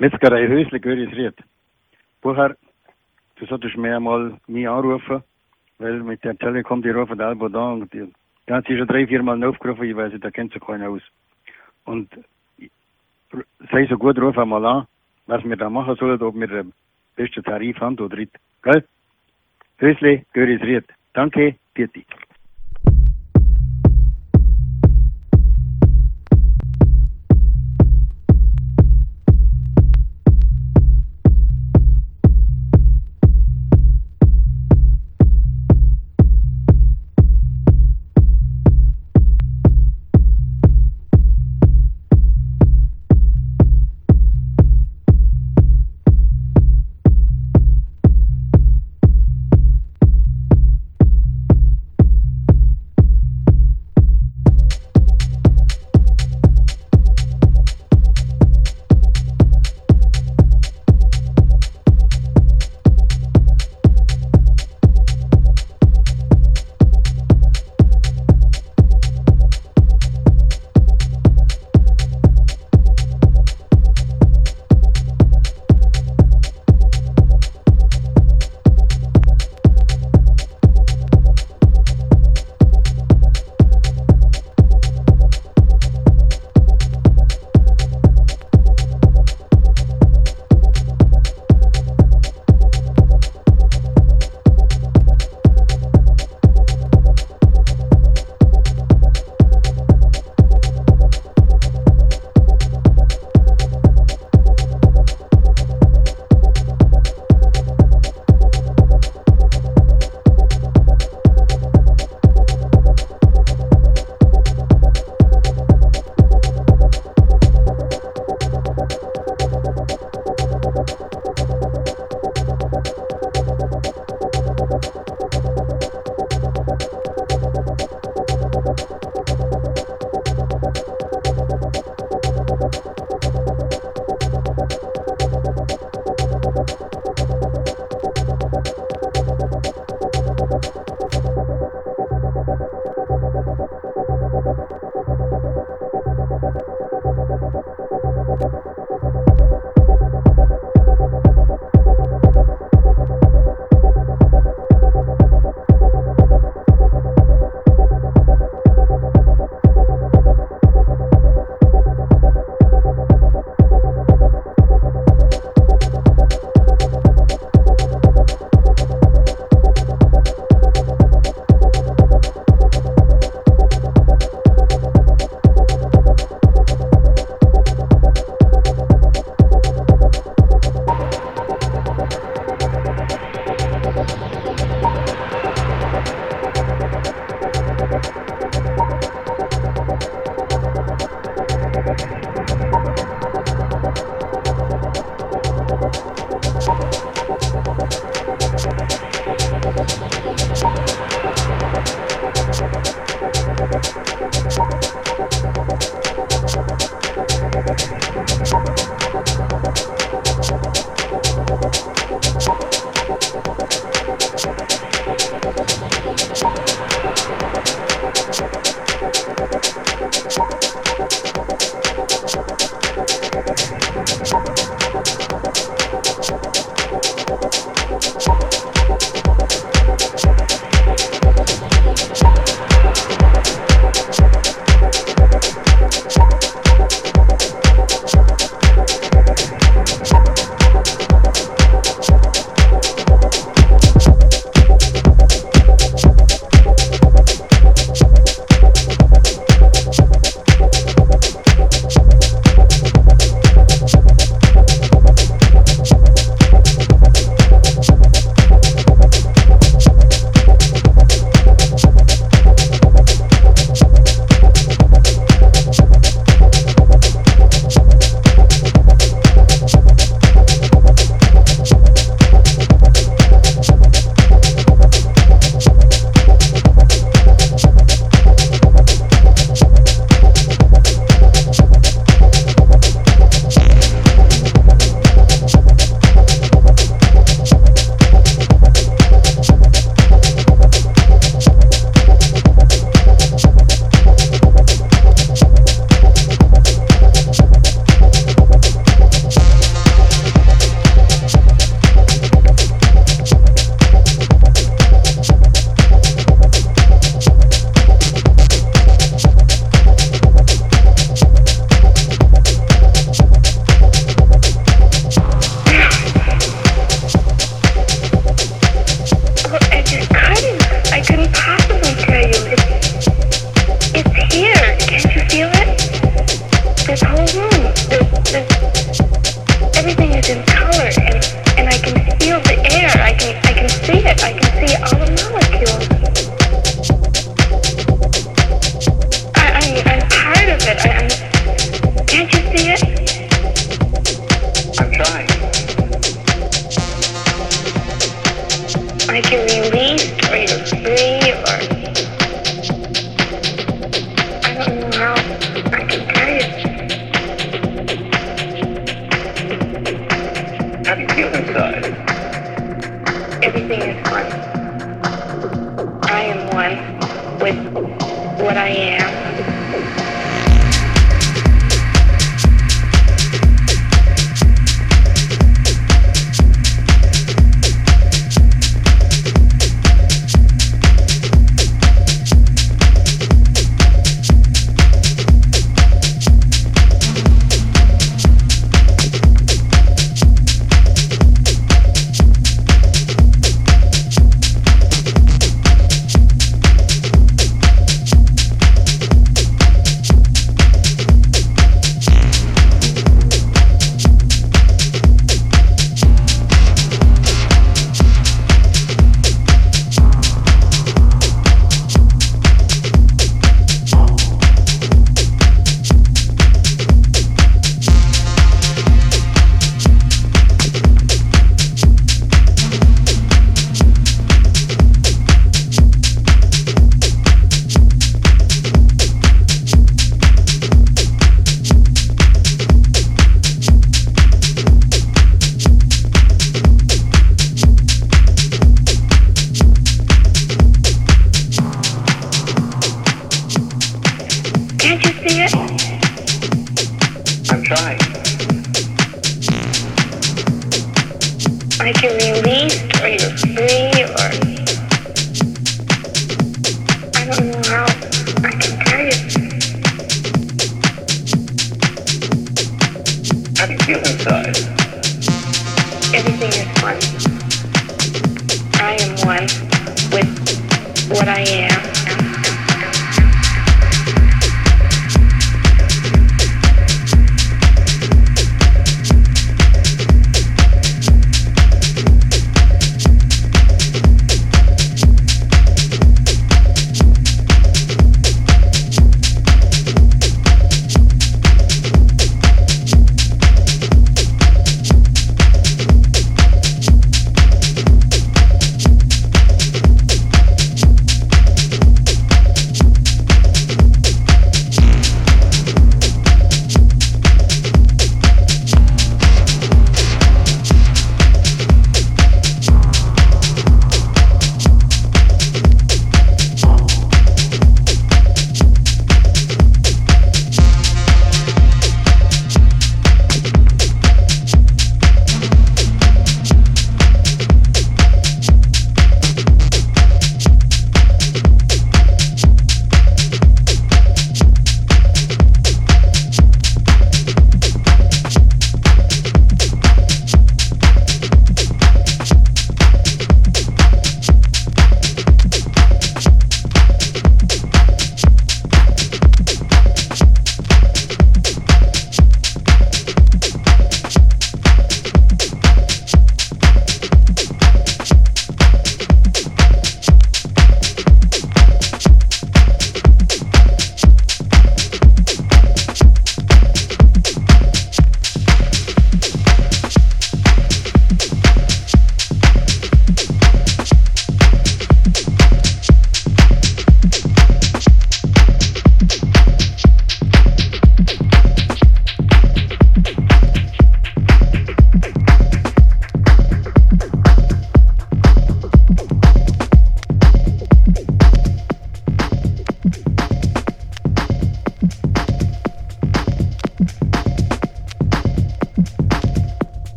Metzgerei Hösle, Görisried. Bucher, du solltest mir mal mich anrufen, weil mit der Telekom, die rufen Albo da und die, die hat sich schon drei, vier Mal aufgerufen, ich weiß, nicht, da kennt sich keiner aus. Und sei so gut, ruf einmal an, was wir da machen sollen, ob wir den besten Tarif haben oder nicht. Gell? Hösle, Görisried. Danke, Pieti.